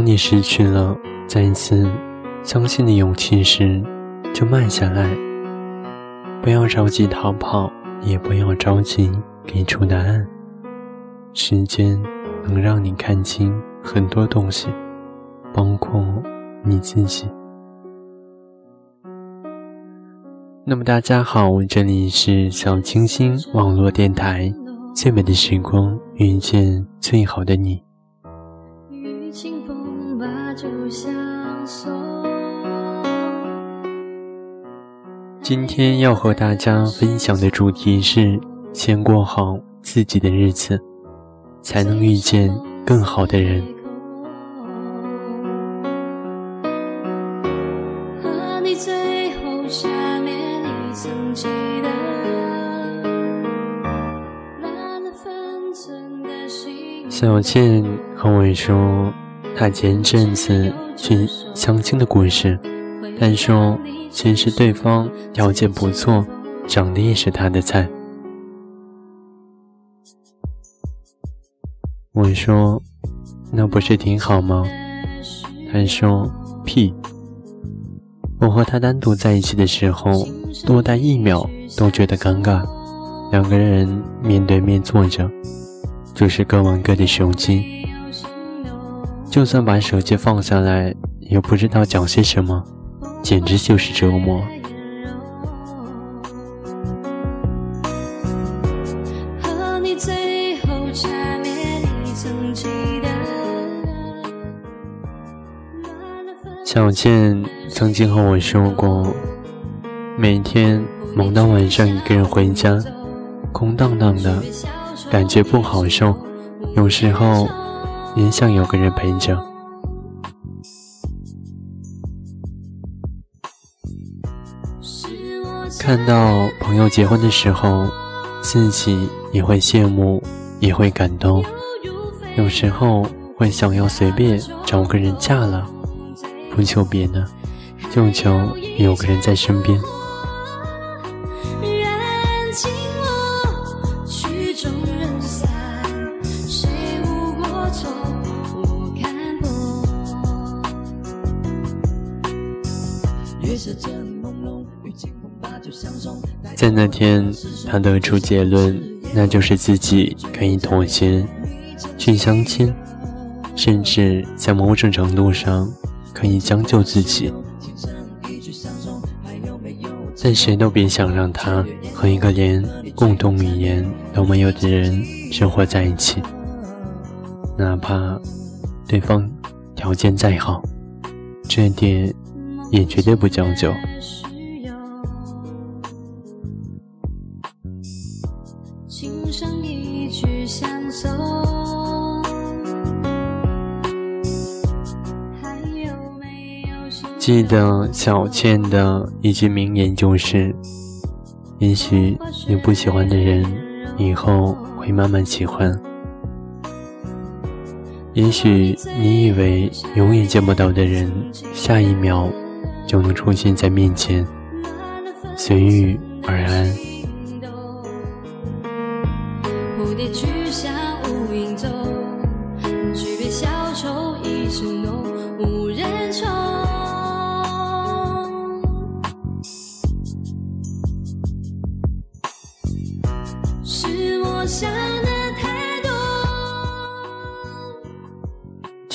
当你失去了再一次相信的勇气时，就慢下来，不要着急逃跑，也不要着急给出答案。时间能让你看清很多东西，包括你自己。那么大家好，这里是小清新网络电台，最美的时光遇见最好的你。今天要和大家分享的主题是：先过好自己的日子，才能遇见更好的人。小倩和我说，他前阵子去相亲的故事。他说，其实对方条件不错，长得也是他的菜。我说，那不是挺好吗？他说，屁！我和他单独在一起的时候，多待一秒都觉得尴尬。两个人面对面坐着。就是各玩各的手机，就算把手机放下来，也不知道讲些什么，简直就是折磨。小倩曾经和我说过，每天忙到晚上，一个人回家，空荡荡的。感觉不好受，有时候也想有个人陪着。看到朋友结婚的时候，自己也会羡慕，也会感动。有时候会想要随便找个人嫁了，不求别的，就求有个人在身边。那天，他得出结论，那就是自己可以妥协，去相亲，甚至在某种程度上可以将就自己。但谁都别想让他和一个连共同语言都没有的人生活在一起，哪怕对方条件再好，这点也绝对不将就。记得小倩的一句名言就是：也许你不喜欢的人，以后会慢慢喜欢；也许你以为永远见不到的人，下一秒就能出现在面前。随遇而安。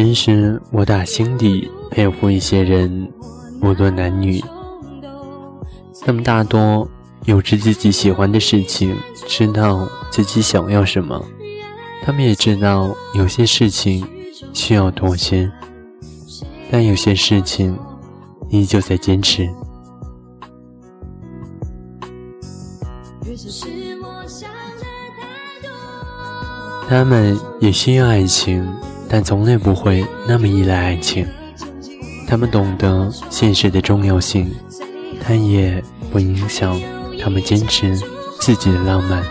其实我打心底佩服一些人，无论男女，他们大多有着自己喜欢的事情，知道自己想要什么，他们也知道有些事情需要妥协，但有些事情依旧在坚持。他们也需要爱情，但从来不会那么依赖爱情。他们懂得现实的重要性，但也不影响他们坚持自己的浪漫。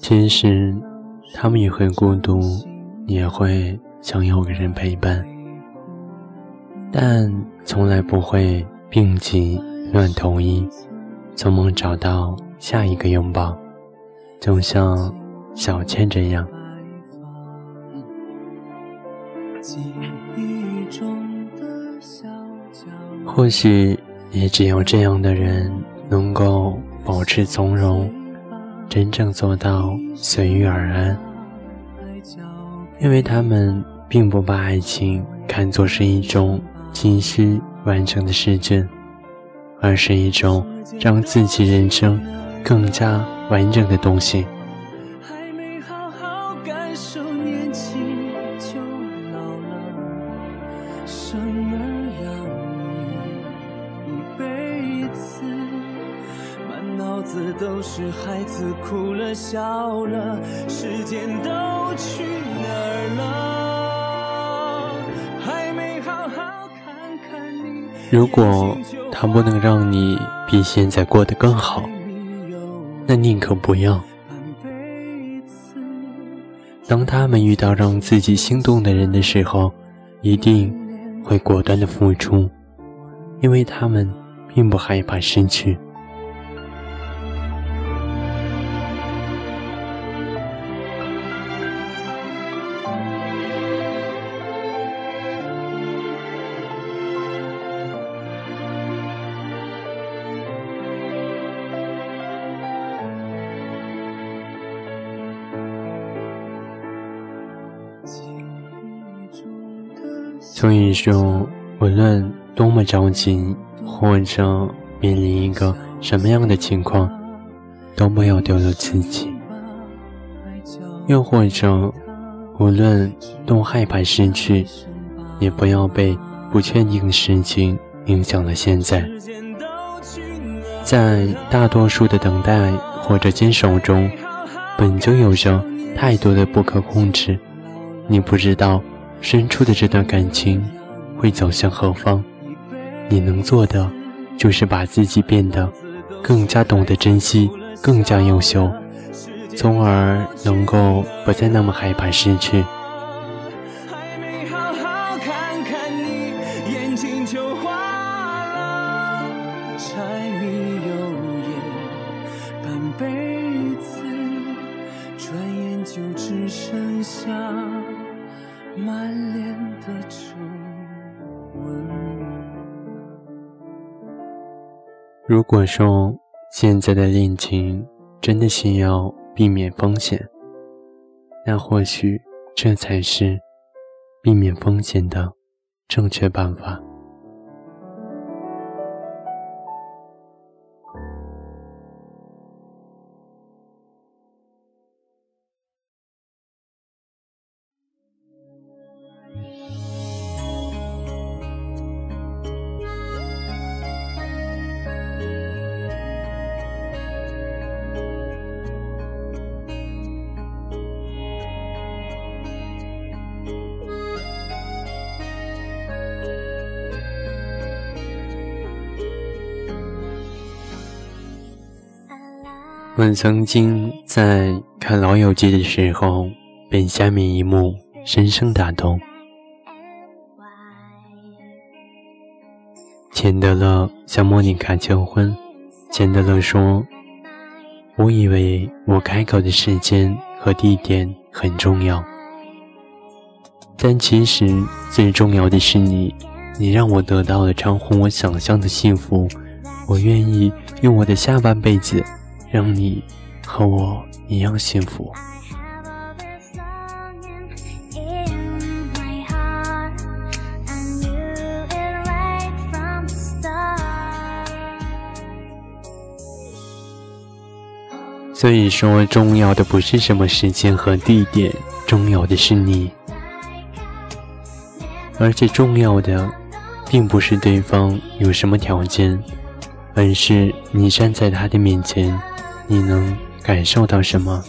其实，他们也会孤独，也会想有个人陪伴，但从来不会病急乱投医，匆忙找到下一个拥抱，就像小倩这样。或许也只有这样的人能够保持从容，真正做到随遇而安，因为他们并不把爱情看作是一种急需完成的试卷，而是一种让自己人生更加完整的东西。都是孩子哭了笑了，时间都去哪儿了？还没好好看看你。如果他不能让你比现在过得更好，那宁可不要。当他们遇到让自己心动的人的时候，一定会果断的付出，因为他们并不害怕失去。所以说，无论多么着急，或者面临一个什么样的情况，都不要丢了自己；又或者，无论多害怕失去，也不要被不确定的事情影响了现在。在大多数的等待或者坚守中，本就有着太多的不可控制，你不知道。深处的这段感情会走向何方？你能做的就是把自己变得更加懂得珍惜，更加优秀，从而能够不再那么害怕失去。如果说现在的恋情真的需要避免风险，那或许这才是避免风险的正确办法。我们曾经在看《老友记》的时候，被下面一幕深深打动。钱德勒向莫妮卡求婚，钱德勒说：“我以为我开口的时间和地点很重要，但其实最重要的是你，你让我得到了超乎我想象的幸福，我愿意用我的下半辈子。”让你和我一样幸福。所以说，重要的不是什么时间和地点，重要的是你。而且，重要的并不是对方有什么条件，而是你站在他的面前。你能感受到什么？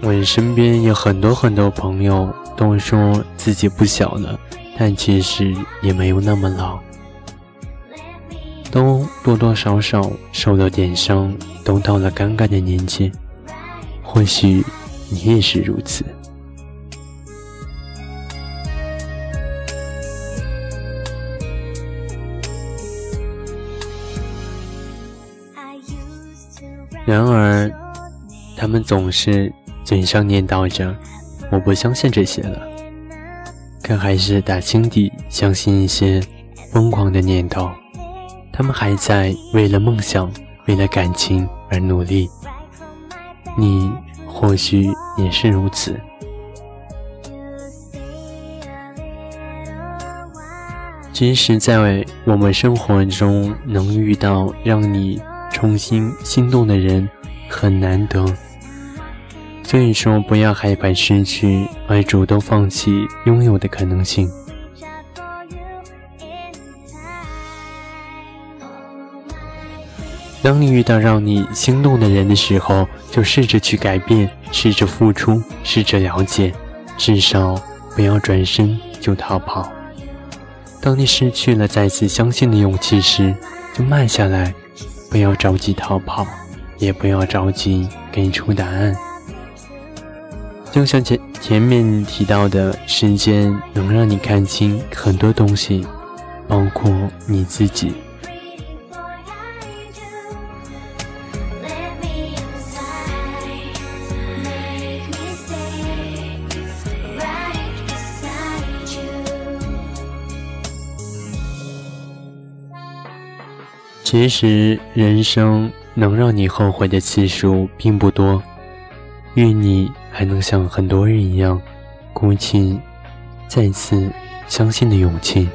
我身边有很多很多朋友都说自己不小了，但其实也没有那么老。都多多少少受了点伤，都到了尴尬的年纪。或许你也是如此。然而，他们总是嘴上念叨着“我不相信这些了”，可还是打心底相信一些疯狂的念头。他们还在为了梦想、为了感情而努力。你或许也是如此。即使在我们生活中能遇到让你……重新心动的人很难得，所以说不要害怕失去，而主动放弃拥有的可能性。当你遇到让你心动的人的时候，就试着去改变，试着付出，试着了解，至少不要转身就逃跑。当你失去了再次相信的勇气时，就慢下来。不要着急逃跑，也不要着急给出答案。就像前前面提到的，时间能让你看清很多东西，包括你自己。其实，人生能让你后悔的次数并不多。愿你还能像很多人一样，鼓起再次相信的勇气。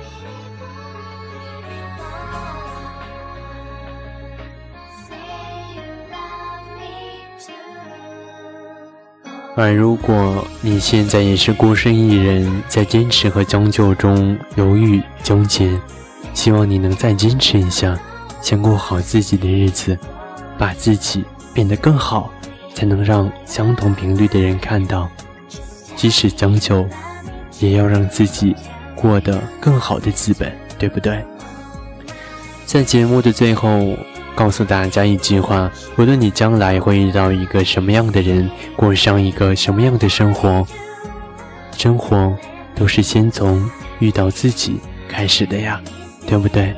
而如果你现在也是孤身一人，在坚持和将就中犹豫纠结，希望你能再坚持一下。先过好自己的日子，把自己变得更好，才能让相同频率的人看到。即使将就，也要让自己过得更好的资本，对不对？在节目的最后，告诉大家一句话：无论你将来会遇到一个什么样的人，过上一个什么样的生活，生活都是先从遇到自己开始的呀，对不对？